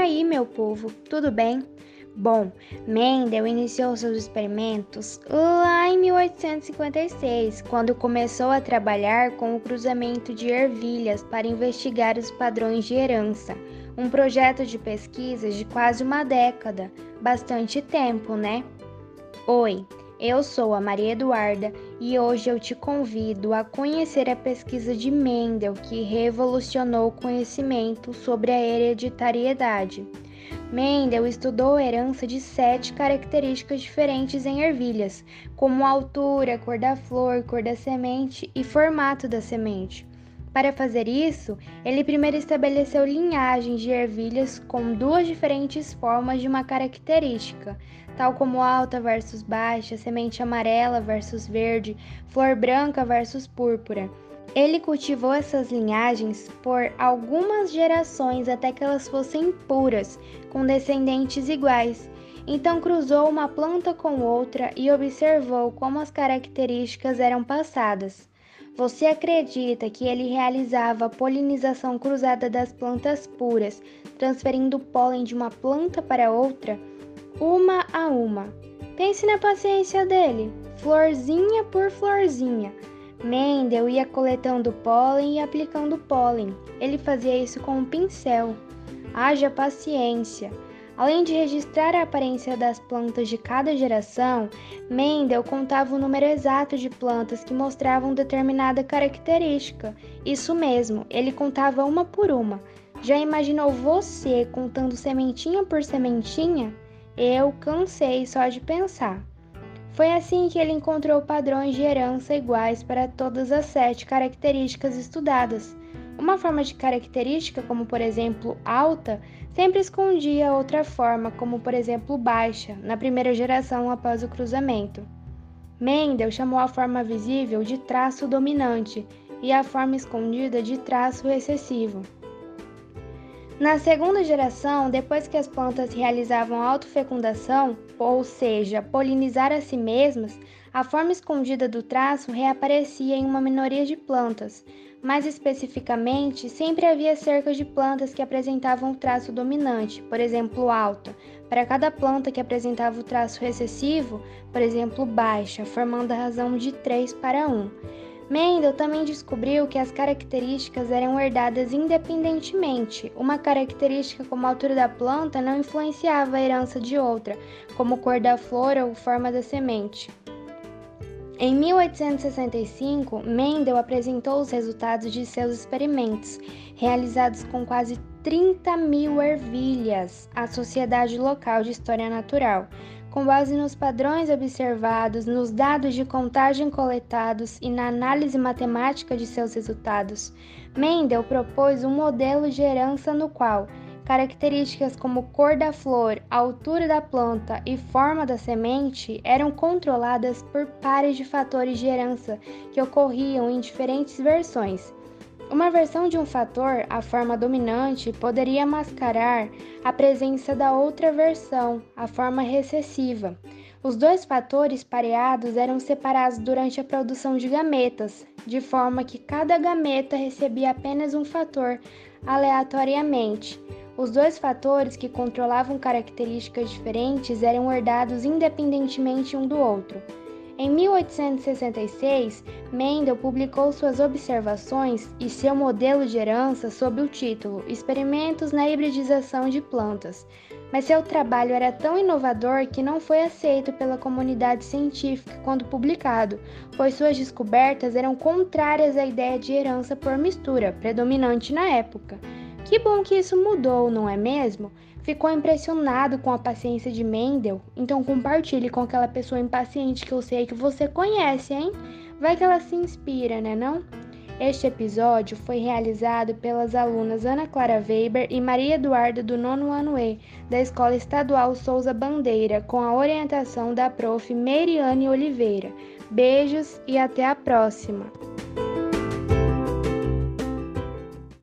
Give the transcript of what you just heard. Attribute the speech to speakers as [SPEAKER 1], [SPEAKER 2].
[SPEAKER 1] aí, meu povo, tudo bem? Bom, Mendel iniciou seus experimentos lá em 1856, quando começou a trabalhar com o cruzamento de ervilhas para investigar os padrões de herança. Um projeto de pesquisa de quase uma década, bastante tempo, né? Oi, eu sou a Maria Eduarda e hoje eu te convido a conhecer a pesquisa de Mendel que revolucionou o conhecimento sobre a hereditariedade. Mendel estudou a herança de sete características diferentes em ervilhas, como altura, cor da flor, cor da semente e formato da semente. Para fazer isso, ele primeiro estabeleceu linhagens de ervilhas com duas diferentes formas de uma característica, tal como alta versus baixa, semente amarela versus verde, flor branca versus púrpura. Ele cultivou essas linhagens por algumas gerações até que elas fossem puras, com descendentes iguais. Então cruzou uma planta com outra e observou como as características eram passadas. Você acredita que ele realizava a polinização cruzada das plantas puras, transferindo o pólen de uma planta para outra, uma a uma? Pense na paciência dele, florzinha por florzinha. Mendel ia coletando pólen e aplicando pólen. Ele fazia isso com um pincel. Haja paciência. Além de registrar a aparência das plantas de cada geração, Mendel contava o número exato de plantas que mostravam determinada característica. Isso mesmo, ele contava uma por uma. Já imaginou você contando sementinha por sementinha? Eu cansei só de pensar. Foi assim que ele encontrou padrões de herança iguais para todas as sete características estudadas. Uma forma de característica, como por exemplo alta, sempre escondia outra forma, como por exemplo baixa, na primeira geração após o cruzamento. Mendel chamou a forma visível de traço dominante e a forma escondida de traço recessivo. Na segunda geração, depois que as plantas realizavam autofecundação, ou seja, polinizar a si mesmas, a forma escondida do traço reaparecia em uma minoria de plantas, mais especificamente, sempre havia cerca de plantas que apresentavam o traço dominante, por exemplo, alta, para cada planta que apresentava o traço recessivo, por exemplo, baixa, formando a razão de 3 para 1. Mendel também descobriu que as características eram herdadas independentemente. Uma característica como a altura da planta não influenciava a herança de outra, como cor da flor ou forma da semente. Em 1865, Mendel apresentou os resultados de seus experimentos, realizados com quase 30 mil ervilhas, à Sociedade Local de História Natural, com base nos padrões observados, nos dados de contagem coletados e na análise matemática de seus resultados. Mendel propôs um modelo de herança no qual Características como cor da flor, altura da planta e forma da semente eram controladas por pares de fatores de herança que ocorriam em diferentes versões. Uma versão de um fator, a forma dominante, poderia mascarar a presença da outra versão, a forma recessiva. Os dois fatores pareados eram separados durante a produção de gametas, de forma que cada gameta recebia apenas um fator aleatoriamente. Os dois fatores que controlavam características diferentes eram herdados independentemente um do outro. Em 1866, Mendel publicou suas observações e seu modelo de herança sob o título Experimentos na hibridização de plantas, mas seu trabalho era tão inovador que não foi aceito pela comunidade científica quando publicado, pois suas descobertas eram contrárias à ideia de herança por mistura, predominante na época. Que bom que isso mudou, não é mesmo? Ficou impressionado com a paciência de Mendel? Então compartilhe com aquela pessoa impaciente que eu sei que você conhece, hein? Vai que ela se inspira, né não? Este episódio foi realizado pelas alunas Ana Clara Weber e Maria Eduarda do nono ano E, da Escola Estadual Souza Bandeira, com a orientação da prof. Meriane Oliveira. Beijos e até a próxima!